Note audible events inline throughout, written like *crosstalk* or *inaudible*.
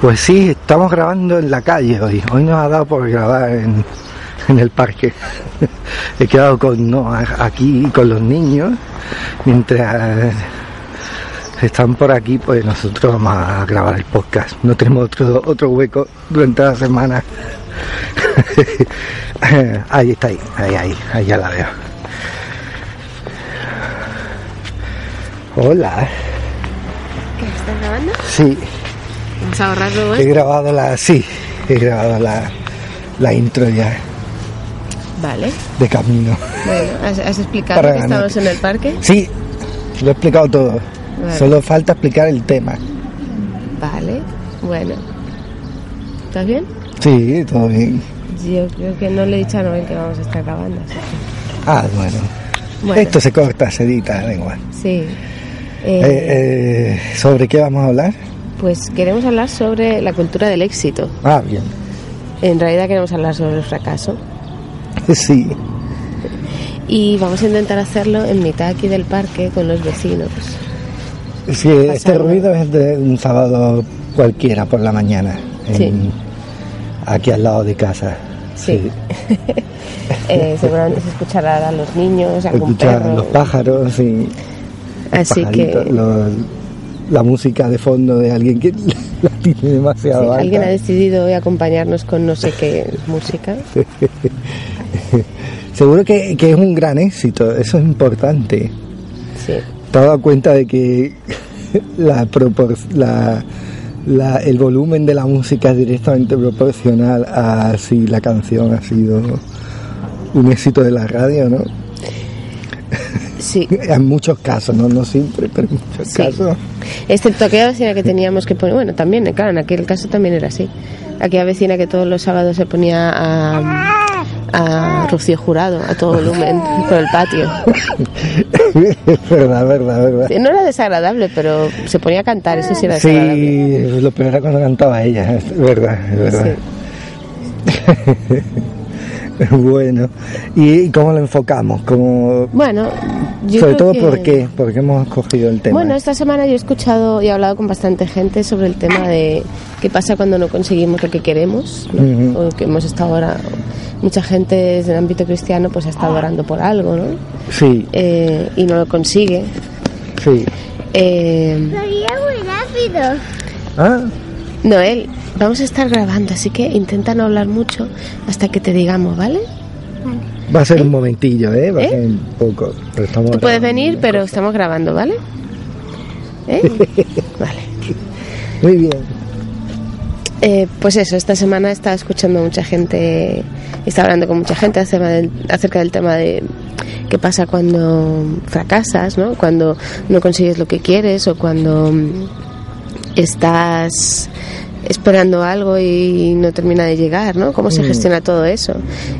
Pues sí, estamos grabando en la calle hoy. Hoy nos ha dado por grabar en, en el parque. *laughs* He quedado con no, aquí con los niños. Mientras están por aquí, pues nosotros vamos a grabar el podcast. No tenemos otro, otro hueco durante la semana. *laughs* ahí está, ahí, ahí, ahí, ahí ya la veo. Hola. ¿Qué estás grabando? Sí, Vamos a ahorrarlo he grabado la, sí, he grabado la, la intro ya Vale. de camino. Bueno, ¿has, has explicado Para que ganar. estamos en el parque? Sí, lo he explicado todo. Vale. Solo falta explicar el tema. Vale. Bueno. ¿Estás bien? Sí, todo bien. Yo creo que no le he dicho a Noel que vamos a estar grabando. así que- Ah, bueno. Bueno, Esto se corta, se edita, da igual. sí. Eh, Eh, eh, ¿Sobre qué vamos a hablar? Pues queremos hablar sobre la cultura del éxito. Ah, bien. En realidad queremos hablar sobre el fracaso. *laughs* Sí, Y vamos a intentar hacerlo en mitad aquí del parque con los vecinos. sí este ruido es de un sábado cualquiera por la mañana. en- Sí. Aquí al lado de casa. Sí. *laughs* Eh, seguramente se escuchará a los niños, a algún Escuchar perro. los pájaros y Así que la música de fondo de alguien que *laughs* la tiene demasiado sí, alta. alguien ha decidido hoy acompañarnos con no sé qué música. *laughs* Seguro que, que es un gran éxito, eso es importante. Sí. ¿Te has dado cuenta de que *laughs* la, la- el volumen de la música es directamente proporcional a si la canción ha sido un éxito de la radio, ¿no? Sí. *laughs* En muchos casos, no, no siempre, pero en muchos Sí. casos. Excepto aquella vecina que teníamos que poner, bueno, también, claro, en aquel caso también era así. Aquella vecina que todos los sábados se ponía a, a Rocío Jurado a todo volumen *laughs* por el patio. es verdad, verdad, verdad. No era desagradable, pero se ponía a cantar, eso sí era desagradable. Sí, lo peor era cuando cantaba ella, es verdad, es verdad. *laughs* *laughs* bueno, ¿y cómo lo enfocamos? ¿Cómo, Bueno, yo sobre creo todo, que- ¿por qué? ¿Por qué hemos escogido el tema? Bueno, esta semana yo he escuchado y he hablado con bastante gente sobre el tema de qué pasa cuando no conseguimos lo que queremos, ¿no? O que hemos estado ahora, mucha gente desde el ámbito cristiano pues ha estado orando por algo, ¿no? Sí, Eh, y no lo consigue. sí. Eh, Sería muy rápido. Ah, Noel, vamos a estar grabando, así que intenta no hablar mucho hasta que te digamos, ¿vale? va a ser un momentillo, ¿eh? Va a ¿Eh? ser un poco. pero estamos Tú puedes grabando venir, una pero cosa. estamos grabando, ¿vale? ¿Eh? *laughs* Vale. Muy bien. Eh, pues eso, esta semana he estado escuchando a mucha gente, he estado hablando con mucha gente acerca del, acerca del tema de qué pasa cuando fracasas, ¿no? Cuando no consigues lo que quieres o cuando estás esperando algo y no termina de llegar, ¿no? ¿Cómo se Mm. gestiona todo eso?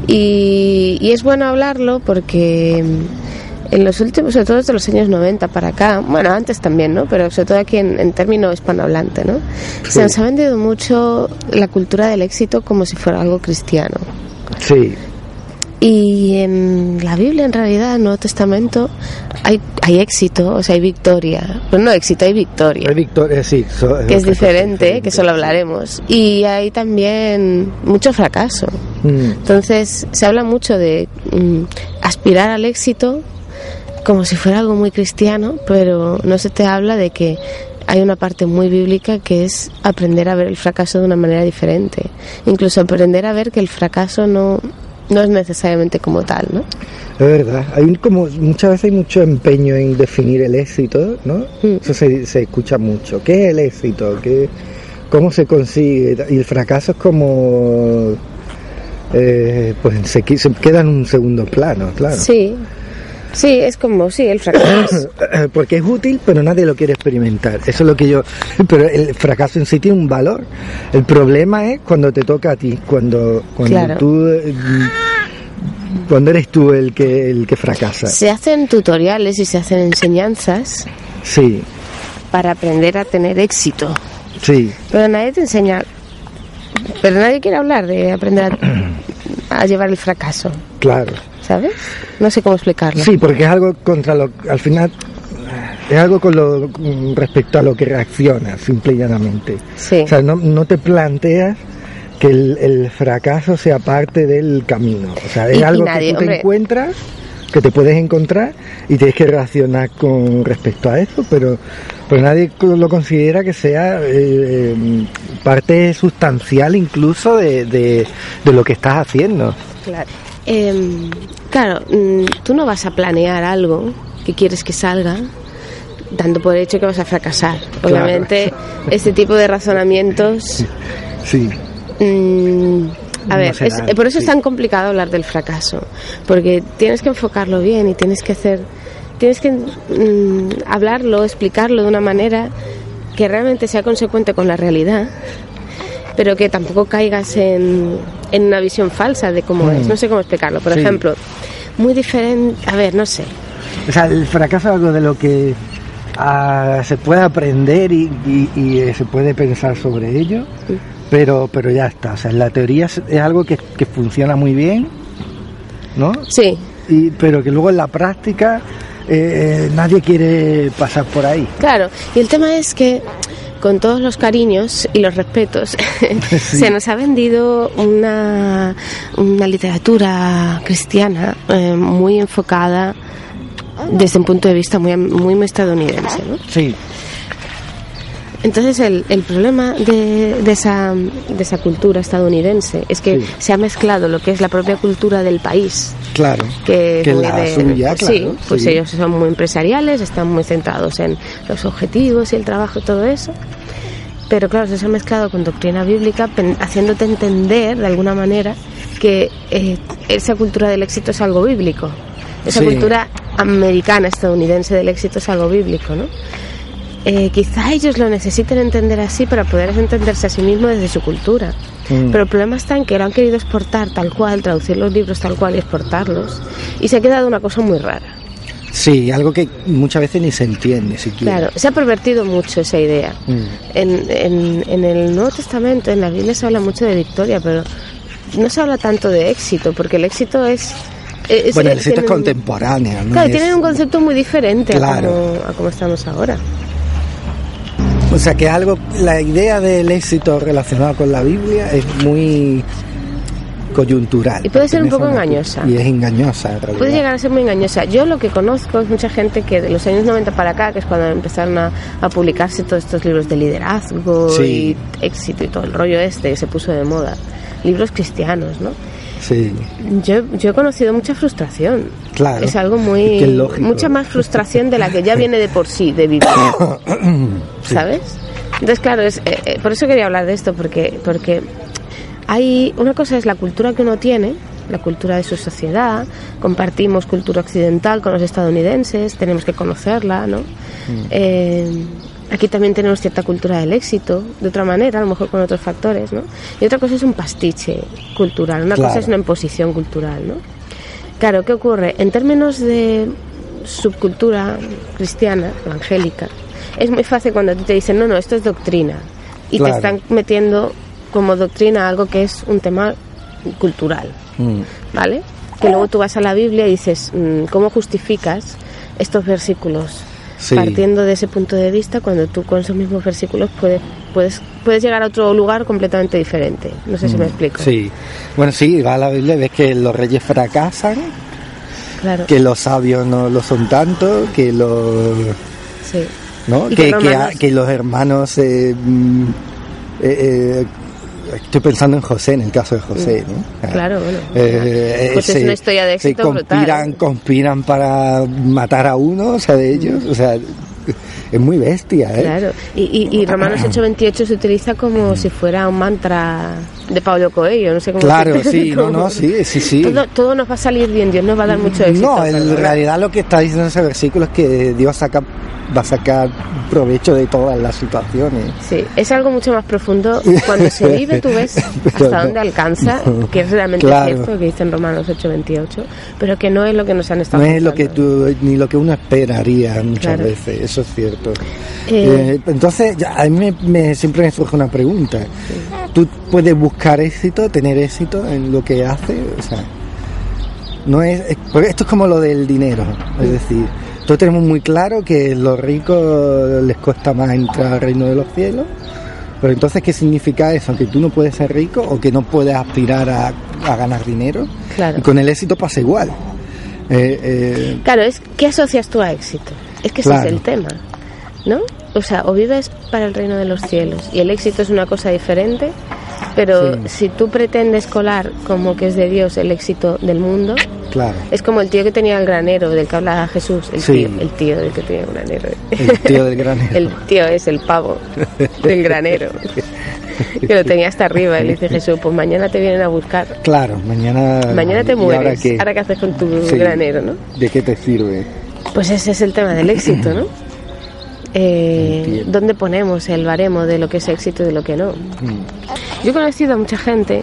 Y, y es bueno hablarlo porque mm, en los últimos, sobre todo desde los años 90 para acá, bueno, antes también, ¿no? Pero sobre todo aquí en, en término hispanohablante, ¿no? Se nos ha vendido mucho la cultura del éxito como si fuera algo cristiano. Sí, Y en la Biblia, en realidad, en el Nuevo Testamento, hay, hay éxito, o sea, hay victoria. Pero no éxito, hay victoria. hay victoria, sí. so- que es diferente, que solo hablaremos. Y hay también mucho fracaso. Mm, Entonces, se habla mucho de mm, aspirar al éxito como si fuera algo muy cristiano, pero no se te habla de que hay una parte muy bíblica que es aprender a ver el fracaso de una manera diferente. Incluso aprender a ver que el fracaso no, no es necesariamente como tal, ¿no? Es verdad, hay un- como muchas veces hay mucho empeño en definir el éxito, ¿no? Mm. Eso se, se escucha mucho. ¿Qué es el éxito? ¿Qué, ¿Cómo se consigue? Y el fracaso es como... eh, pues se, se queda en un segundo plano, claro. Sí, sí, es como, sí, el fracaso. *coughs* Porque es útil, pero nadie lo quiere experimentar. Eso es lo que yo... *laughs* Pero el fracaso en sí tiene un valor. El problema es cuando te toca a ti, cuando, cuando Claro. tú... eh, Cuando eres tú el que, el que fracasa. Se hacen tutoriales y se hacen enseñanzas Sí, para aprender a tener éxito. sí. Pero nadie te enseña. Pero nadie quiere hablar de aprender a, *coughs* a llevar el fracaso, Claro. ¿sabes? No sé cómo explicarlo. Sí, porque es algo contra lo al final es algo con lo, con respecto a lo que reaccionas, simple y llanamente. Sí. O sea, no, no te planteas que el, el fracaso sea parte del camino. O sea, es Y- y algo nadie, que tú te hombre. encuentras, que te puedes encontrar y tienes que reaccionar con respecto a eso, pero, pero nadie lo considera que sea eh, eh, parte sustancial incluso de, de, de lo que estás haciendo. Claro. Em, claro, mm, tú no vas a planear algo que quieres que salga dando por hecho que vas a fracasar. Claro. Obviamente, *laughs* este tipo de razonamientos. Sí, mm, a ver, es- por eso sí. es tan complicado hablar del fracaso, porque tienes que enfocarlo bien y tienes que hacer, tienes que mm, hablarlo, explicarlo de una manera que realmente sea consecuente con la realidad, pero que tampoco caigas en, en una visión falsa de cómo es. No sé cómo explicarlo. Por Mm. Sí. ejemplo, muy diferente, a ver, no sé. O sea, el fracaso es algo de lo que ah, se puede aprender y, y- y, eh, se puede pensar sobre ello, pero, pero ya está. O sea, en la teoría es, es algo que, que funciona muy bien, ¿no? Sí, Y, pero que luego en la práctica eh, nadie quiere pasar por ahí. Claro, y el tema es que con todos los cariños y los respetos *laughs* *laughs* se nos ha vendido una, una literatura cristiana eh, muy enfocada desde un punto de vista muy, muy estadounidense. ¿no? Sí, Entonces el, el problema de, de esa, de esa cultura estadounidense es que Sí. se ha mezclado lo que es la propia cultura del país claro. que, Que la de- suya, sí, claro, pues sí. ellos son muy empresariales, están muy centrados en los objetivos y el trabajo y todo eso. Pero claro, se ha mezclado con doctrina bíblica, haciéndote entender de alguna manera que eh, esa cultura del éxito es algo bíblico. Esa Sí. cultura americana, estadounidense del éxito es algo bíblico, ¿no? Eh, quizá ellos lo necesiten entender así para poder entenderse a sí mismos desde su cultura. Mm. Pero el problema está en que lo han querido exportar tal cual, traducir los libros tal cual y exportarlos. Y se ha quedado una cosa muy rara. Sí, algo que muchas veces ni se entiende siquiera. Claro, se ha pervertido mucho esa idea. Mm. En, en, en el Nuevo Testamento, en la Biblia se habla mucho de victoria, pero no se habla tanto de éxito, porque el éxito es... es- Bueno, el éxito es contemporáneo, ¿no? Claro, Es- tienen un concepto muy diferente Claro. a, como, a como estamos ahora. O sea que algo, la idea del éxito relacionado con la Biblia es muy coyuntural. Y puede ser un poco engañosa. Y es engañosa en realidad. Puede llegar a ser muy engañosa. Yo lo que conozco es mucha gente que de los años 90 para acá, que es cuando empezaron a, a publicarse todos estos libros de liderazgo Sí. y éxito y todo el rollo este que se puso de moda. Libros cristianos, ¿no? Sí, Yo, yo he conocido mucha frustración. Claro. Es algo *laughs* muy... es lógico. mucha más frustración de la que ya *laughs* viene de por sí, de vivir. *coughs* ¿Sabes? Entonces, claro, es, eh, eh, por eso quería hablar de esto, porque, porque hay una cosa es la cultura que uno tiene, la cultura de su sociedad, compartimos cultura occidental con los estadounidenses, tenemos que conocerla, ¿no? Eh, aquí también tenemos cierta cultura del éxito, de otra manera, a lo mejor con otros factores, ¿no? Y otra cosa es un pastiche cultural, una Claro. cosa es una imposición cultural, ¿no? Claro, ¿qué ocurre? En términos de subcultura cristiana, evangélica, es muy fácil cuando te dicen, no, no, esto es doctrina. Y Claro. te están metiendo como doctrina algo que es un tema cultural, Mm. ¿vale? Que luego tú vas a la Biblia y dices, mm, ¿cómo justificas estos versículos? Sí. Partiendo de ese punto de vista, cuando tú con esos mismos versículos puedes, puedes, puedes llegar a otro lugar completamente diferente. No sé si me explico. Mm. Sí. Bueno, sí, va a la Biblia, ves que los reyes fracasan, Claro. que los sabios no lo son tanto, que los... Sí. ¿no? Y Que, que que, Romanos- a- que los hermanos... eh, mm, eh, eh, estoy pensando en José, en el caso de José, ¿no? Claro, bueno. Eh, Pues es una historia de éxito conspiran, conspiran para matar a uno, o sea, de ellos, o sea, es muy bestia, ¿eh? Claro, y, y, y Romanos 8:28 se utiliza como si fuera un mantra de Pablo Coelho, no sé cómo Claro, sí, no, no, *laughs* sí, sí, sí. Todo, todo nos va a salir bien, Dios nos va a dar mucho éxito. No, en realidad lo que está diciendo ese versículo es que Dios saca, va a sacar provecho de todas las situaciones. Sí, es algo mucho más profundo. *laughs* Cuando se vive, tú ves hasta no, dónde alcanza, no. que es realmente Claro. cierto que dice en Romanos 8:28, pero que no es lo que nos han No estado es lo que tú, ni lo que uno esperaría muchas Claro. veces, eso es cierto. Eh, Eh, entonces, ya, a mí me, me- siempre me surge una pregunta. ¿Tú puedes buscar éxito, tener éxito en lo que haces? O sea, no es, porque esto es como lo del dinero, es decir, todos tenemos muy claro que los ricos les cuesta más entrar al reino de los cielos. Pero entonces, ¿qué significa eso? ¿Que tú no puedes ser rico o que no puedes aspirar a, a ganar dinero? Claro. Y con el éxito pasa igual. Eh, eh, Claro, es ¿qué asocias tú a éxito? Es que ese Claro. es el tema, ¿no? O sea, o vives para el reino de los cielos y el éxito es una cosa diferente, pero Sí. si tú pretendes colar como que es de Dios el éxito del mundo, claro. es como el tío que tenía el granero del que hablaba Jesús, el Sí. tío, el tío del que tenía el granero. El tío del *laughs* granero. El tío es el pavo del granero. Que lo tenía hasta arriba y le dice Jesús, pues mañana te vienen a buscar. Claro, mañana. Mañana te ¿y mueres. ahora qué? ¿Ahora qué haces con tu Sí. granero, no? ¿De qué te sirve? Pues ese es el tema del éxito, ¿no? Eh. ¿Dónde ponemos el baremo de lo que es éxito y de lo que no? Mm, Yo he conocido a mucha gente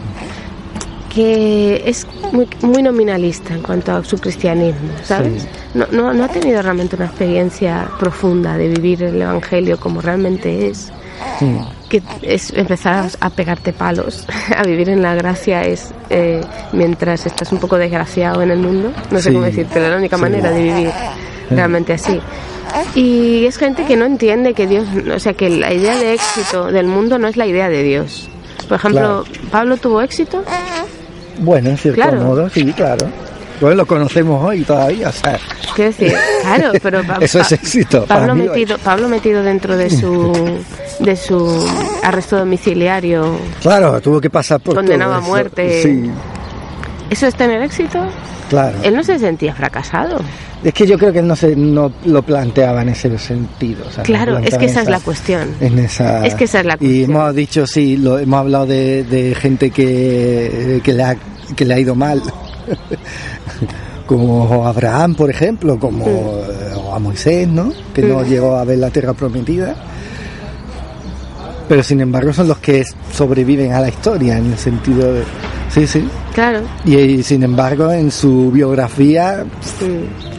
que es muy, muy nominalista en cuanto a su cristianismo, ¿sabes? Sí. No, no, no ha tenido realmente una experiencia profunda de vivir el Evangelio como realmente es. Que es empezar a pegarte palos, *laughs* a vivir en la gracia es eh, mientras estás un poco desgraciado en el mundo. No sé Sí. cómo decirte, la única manera de vivir realmente así. Y es gente que no entiende que Dios, o sea, que la idea de éxito del mundo no es la idea de Dios. Por ejemplo, Pablo tuvo éxito, Bueno, en cierto Claro. modo, sí, claro. Pues lo conocemos hoy todavía, o sea, decir, claro, pero *laughs* Pa- eso es éxito. Pablo metido, Pablo metido dentro de su de su arresto domiciliario, Claro, tuvo que pasar por Condenado todo a muerte. Sí, ¿eso es tener éxito? Claro. Él no se sentía fracasado. Es que yo creo que él no, se, no lo planteaba en ese sentido. o sea, no Claro, es que esa es la cuestión. En esa, Es que esa es la Y cuestión. hemos dicho, sí, lo, hemos hablado de, de gente que, que, le ha, que le ha ido mal. *laughs* como Abraham, por ejemplo, como eh, o a Moisés, ¿no? Que no Mm. llegó a ver la tierra prometida. Pero sin embargo son los que sobreviven a la historia en el sentido de... Sí, sí. Claro. Y, y sin embargo en su biografía Mm.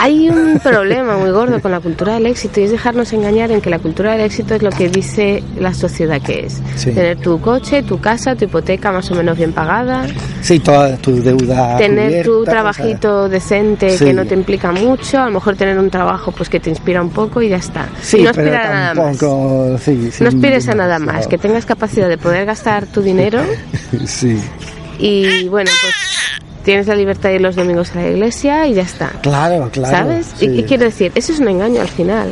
Hay un problema muy gordo con la cultura del éxito y es dejarnos engañar en que la cultura del éxito es lo que dice la sociedad que es. Sí. Tener tu coche, tu casa, tu hipoteca más o menos bien pagada, Sí, toda tu deuda. tener tu trabajito decente Sí. que no te implica mucho, a lo mejor tener un trabajo pues que te inspira un poco y ya está. o sea, sí, y no aspirar a nada más. No aspires a nada más, que tengas capacidad de poder gastar tu dinero *laughs* Sí, y bueno, pues tienes la libertad de ir los domingos a la iglesia y ya está. claro, claro. ¿Sabes? sí. Y, y quiero decir, eso es un engaño al final.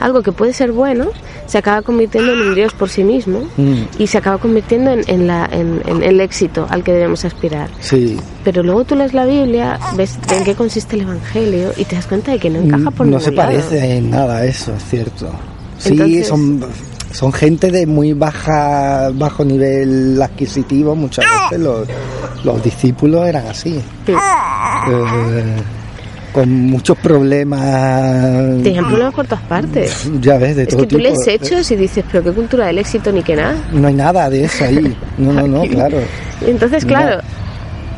Algo que puede ser bueno se acaba convirtiendo en un Dios por sí mismo Mm, y se acaba convirtiendo en, en la, en, en el éxito al que debemos aspirar. sí. Pero luego tú lees la Biblia, ves en qué consiste el Evangelio y te das cuenta de que no encaja por Mm, no ningún se lado. parece en nada a eso, es cierto. Sí, Entonces- son, son gente de muy baja bajo nivel adquisitivo, muchas veces los, los discípulos eran así. Sí. Eh, con muchos problemas. Tienen problemas por todas partes. Ya ves, de Es todo que tú tipo. lees hechos y dices, pero qué cultura del éxito ni que nada. No hay nada de eso ahí. No, no, no, claro. Entonces, No. claro,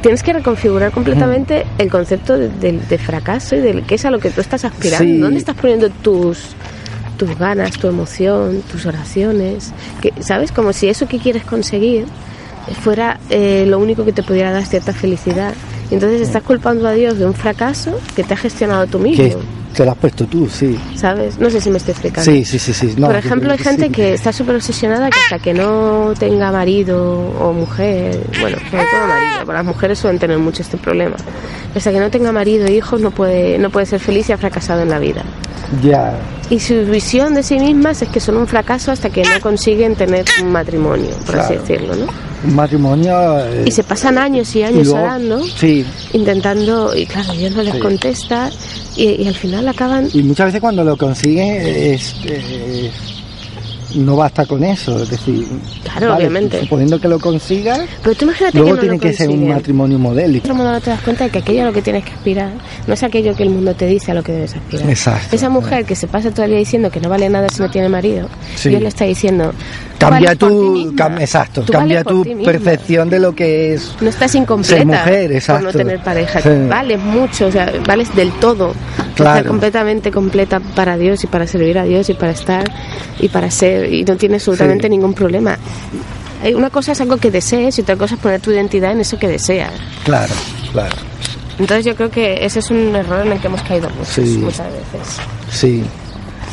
tienes que reconfigurar completamente el concepto de, de- de fracaso y de qué es a lo que tú estás aspirando. Sí. ¿Dónde estás poniendo tus tus ganas, tu emoción, tus oraciones? Que, ¿Sabes? Como si eso que quieres conseguir fuera eh, lo único que te pudiera dar cierta felicidad. Entonces estás culpando a Dios de un fracaso que te has gestionado tú mismo. Te lo has puesto tú, sí. ¿Sabes? No sé si me estoy explicando. Sí, sí, sí, sí. No, Por ejemplo, hay gente sí. que está súper obsesionada que hasta que no tenga marido o mujer, bueno, sobre todo marido, porque las mujeres suelen tener mucho este problema. Hasta que no tenga marido e hijos no puede, no puede ser feliz y ha fracasado en la vida. Ya. Y su visión de sí mismas es que son un fracaso hasta que no consiguen tener un matrimonio, por así decirlo, ¿no? Un matrimonio. eh, Y se pasan años y y años luego- orando, Sí. intentando, y claro, Dios no les Sí. contesta, y, y al final acaban Y muchas veces cuando lo consigue es, eh, no basta con eso, es decir, Claro, obviamente. suponiendo que lo consiga, Pero tú imagínate luego que no tiene lo que ser un consiguen. matrimonio modélico. De otro te das cuenta de que aquello a lo que tienes que aspirar no es aquello que el mundo te dice a lo que debes aspirar. Exacto. Esa mujer que se pasa todo el día diciendo que no vale nada si no tiene marido, Sí. Dios le está diciendo, "Tú Cambia vales tu, cam- exacto, Tú cambia tu percepción de lo que es. No estás incompleta Ser mujer, por no exacto. tener pareja. Sí. Vales mucho, o sea, vales del todo. Claro. Estás completamente completa para Dios y para servir a Dios y para estar y para ser y no tiene absolutamente Sí. ningún problema. Hay Una cosa es algo que desees y otra cosa es poner tu identidad en eso que deseas. Claro, claro. Entonces yo creo que ese es un error en el que hemos caído muchos, Sí. muchas veces. Sí,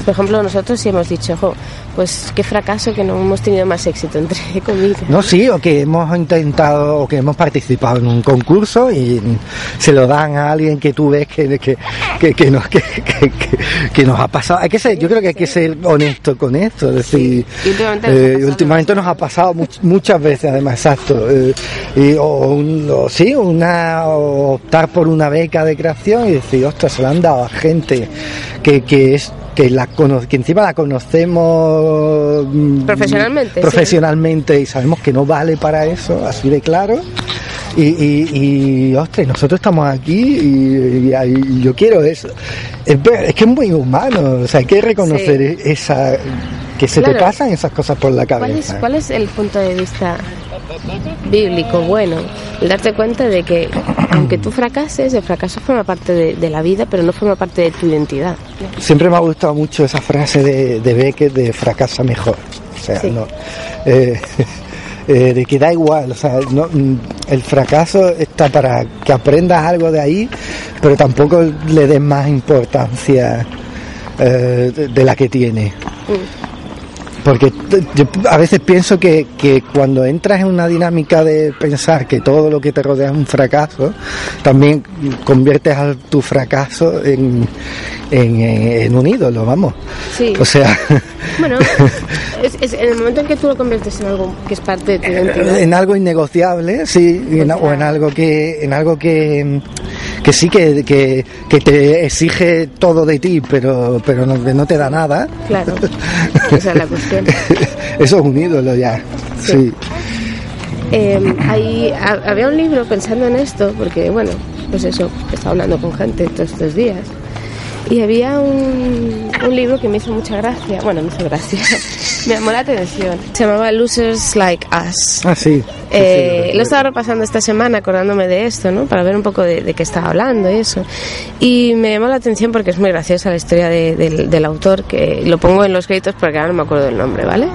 Por ejemplo, nosotros sí hemos dicho, jo, pues qué fracaso que no hemos tenido más éxito, entre *laughs* comillas. no sí, o que hemos intentado o que hemos participado en un concurso y se lo dan a alguien que tú ves que, que, que, que nos, que, nos ha pasado. Hay que ser, yo creo que hay que ser honesto con esto, es decir, Y últimamente nos ha eh, pasado últimamente nos ha pasado much- muchas veces además, exacto. eh, y, o, un- o sí, una, o optar por una beca de creación y decir, ostras, se la han dado a gente que, que es que la que encima la conocemos mm, Profesionalmente, sí. profesionalmente y sabemos que no vale para eso así de claro y, y, y, ostras, nosotros estamos aquí y, yo quiero eso es, es que es muy humano o sea hay que reconocer Sí. esa que se te pasan esas cosas por la ¿Cuál es, cabeza ¿Cuál es el punto de vista bíblico bueno? El darte cuenta de que aunque tú fracases, el fracaso forma parte de, de la vida, pero no forma parte de tu identidad. Siempre me ha gustado mucho esa frase de, de Beckett de fracasa mejor. O sea, Sí. no. *laughs* eh, eh, de que da igual, o sea, no, mm, el fracaso está para que aprendas algo de ahí, pero tampoco le des más importancia eh, de, de la que tiene. Porque yo a veces pienso que, que cuando entras en una dinámica de pensar que todo lo que te rodea es un fracaso, también conviertes a tu fracaso en, en, en un ídolo, vamos. Sí. O sea, Bueno, *laughs* es, es en el momento en que tú lo conviertes en algo que es parte de tu identidad. en algo innegociable, sí, en- o en algo que, en algo que, que sí que, que, que te exige todo de ti, pero, pero no, no te da nada. Claro, *laughs* esa es la cuestión. Eso es un ídolo ya. Sí. sí. Eh, hay- había un libro pensando en esto, porque bueno, pues eso, he estado hablando con gente todos estos días. Y había un, un libro que me hizo mucha gracia, bueno, me hizo gracia, *laughs* me llamó la atención. Se llamaba Losers Like Us. Ah, sí. Eh, Sí, lo estaba repasando esta semana acordándome de esto, ¿no? Para ver un poco de, de qué estaba hablando y eso. Y me llamó la atención porque es muy graciosa la historia de- del, del autor, que lo pongo en los créditos porque ahora no me acuerdo del nombre, ¿vale?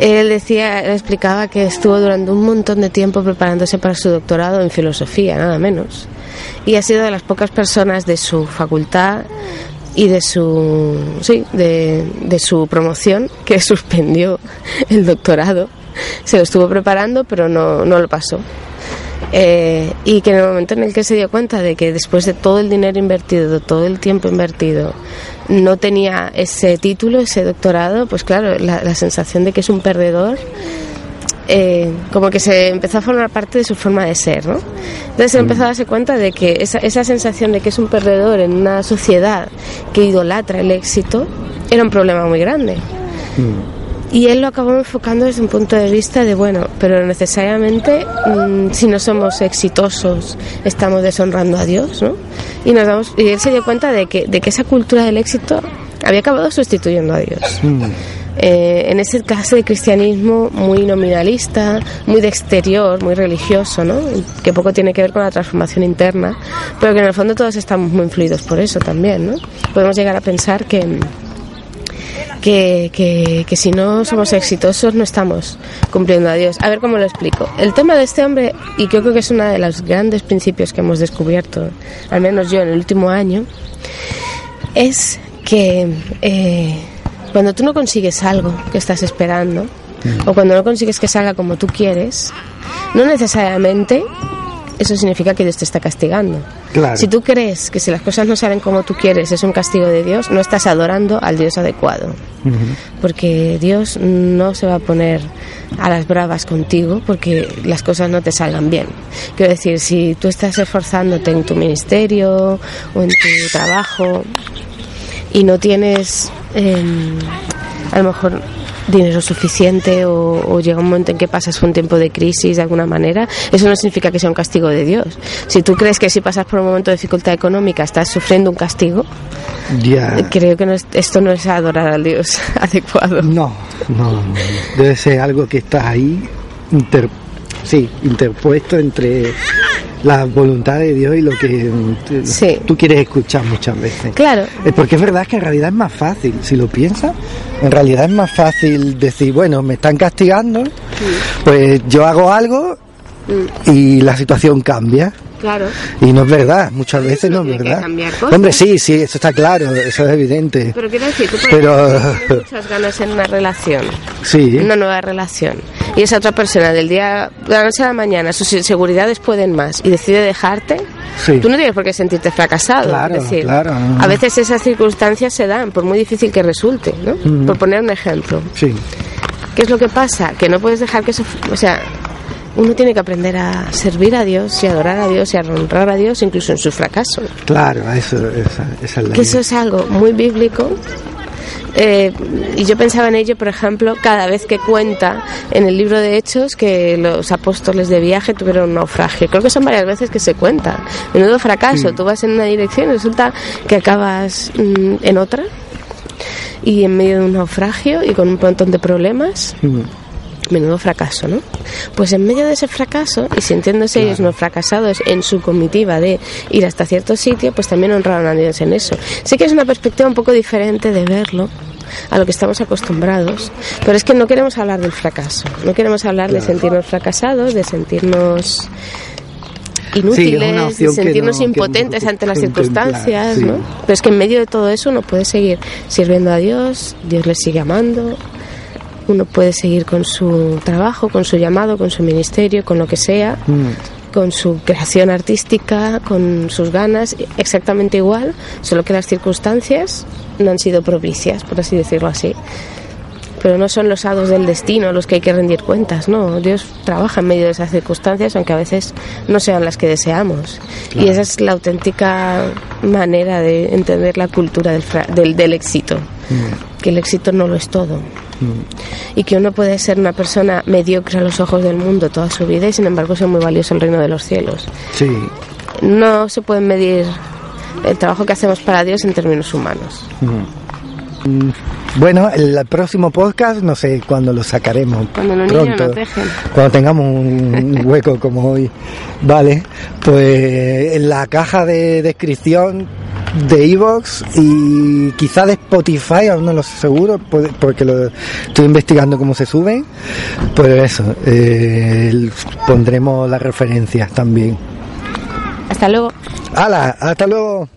Él decía, él explicaba que estuvo durante un montón de tiempo preparándose para su doctorado en filosofía, nada menos. Y ha sido de las pocas personas de su facultad y de su sí de, de su promoción que *laughs* suspendió el doctorado. Se lo estuvo preparando pero no, no lo pasó. Eh, y que en el momento en el que se dio cuenta de que después de todo el dinero invertido todo el tiempo invertido no tenía ese título ese doctorado pues claro la, la sensación de que es un perdedor eh, como que se empezó a formar parte de su forma de ser, ¿no? Entonces él empezó a darse cuenta de que esa, esa sensación de que es un perdedor en una sociedad que idolatra el éxito era un problema muy grande. Y él lo acabó enfocando desde un punto de vista de, bueno, pero necesariamente mm, si no somos exitosos estamos deshonrando a Dios, ¿no? Y, nos damos, y él se dio cuenta de que, de que esa cultura del éxito había acabado sustituyendo a Dios eh, en ese clase de cristianismo muy nominalista, muy de exterior, muy religioso, ¿no? que poco tiene que ver con la transformación interna, pero que en el fondo todos estamos muy influidos por eso también. ¿no? Podemos llegar a pensar que, que, que, que si no somos exitosos no estamos cumpliendo a Dios. A ver cómo lo explico. El tema de este hombre, y yo creo que es uno de los grandes principios que hemos descubierto, al menos yo en el último año, es que eh, cuando tú no consigues algo que estás esperando, o cuando no consigues que salga como tú quieres, no necesariamente eso significa que Dios te está castigando. Claro. Si tú crees que si las cosas no salen como tú quieres es un castigo de Dios, no estás adorando al Dios adecuado. Porque Dios no se va a poner a las bravas contigo porque las cosas no te salgan bien. Quiero decir, si tú estás esforzándote en tu ministerio o en tu trabajo y no tienes em, a lo mejor dinero suficiente o, o llega un momento en que pasas un tiempo de crisis de alguna manera, eso no significa que sea un castigo de Dios. Si tú crees que si pasas por un momento de dificultad económica estás sufriendo un castigo, Ya. creo que no es- esto no es adorar al Dios *laughs* adecuado. No, no, no. Debe ser algo que está ahí, inter- sí, interpuesto entre la voluntad de Dios y lo que mm, tú- Sí. tú quieres escuchar muchas veces. Claro, Porque es verdad que en realidad es más fácil, si lo piensas, en realidad es más fácil decir, bueno, me están castigando, pues yo hago algo y la situación cambia. Claro. Y no es verdad, muchas veces no es verdad. Hombre, sí, sí, eso está claro, eso es evidente. Pero quiero decir, tú puedes Pero- *laughs* tener muchas ganas en una relación, Sí, una nueva relación, y esa otra persona del día, de la noche a la mañana, sus inseguridades pueden más y decide dejarte, Sí. tú no tienes por qué sentirte fracasado. Claro, es decir, claro. a veces esas circunstancias se dan, por muy difícil que resulte, ¿no? Mm. Por poner un ejemplo. sí, ¿Qué es lo que pasa? Que no puedes dejar que eso, o sea, uno tiene que aprender a servir a Dios y adorar a Dios y a honrar a Dios incluso en su fracaso. claro, eso, esa, esa es la que eso idea. es algo muy bíblico. Eh, y yo pensaba en ello, por ejemplo, cada vez que cuenta en el libro de Hechos que los apóstoles de viaje tuvieron un naufragio. Creo que son varias veces que se cuenta. Menudo fracaso, tú vas en una dirección y resulta que acabas mm, en otra y en medio de un naufragio y con un montón de problemas. Mm, Menudo fracaso, ¿no? Pues en medio de ese fracaso y sintiéndose ellos no fracasados en su comitiva de ir hasta cierto sitio, pues también honraron a Dios en eso. Sí que es una perspectiva un poco diferente de verlo a lo que estamos acostumbrados, pero es que no queremos hablar del fracaso, no queremos hablar de sentirnos fracasados, de sentirnos inútiles, de sentirnos no- que no impotentes ante las circunstancias, sí. ¿no? Pero es que en medio de todo eso uno puede seguir sirviendo a Dios, Dios le sigue amando, uno puede seguir con su trabajo, con su llamado, con su ministerio, con lo que sea, mm, con su creación artística, con sus ganas, exactamente igual, solo que las circunstancias no han sido propicias, por así decirlo así. Pero no son los hados del destino los que hay que rendir cuentas, no. Dios trabaja en medio de esas circunstancias, aunque a veces no sean las que deseamos. Y esa es la auténtica manera de entender la cultura del, fra- del, del éxito. Que el éxito no lo es todo. Y que uno puede ser una persona mediocre a los ojos del mundo toda su vida y sin embargo ser muy valioso en el reino de los cielos. sí, No se puede medir el trabajo que hacemos para Dios en términos humanos. Bueno, el próximo podcast no sé cuándo lo sacaremos. Cuando los pronto. Cuando tengamos un *laughs* hueco como hoy. Vale, pues en la caja de descripción de Evox y quizá de Spotify, aún no lo sé seguro, porque lo estoy investigando cómo se suben. Pues eso, eh, pondremos las referencias también. Hasta luego. ¡Hala! ¡Hasta luego!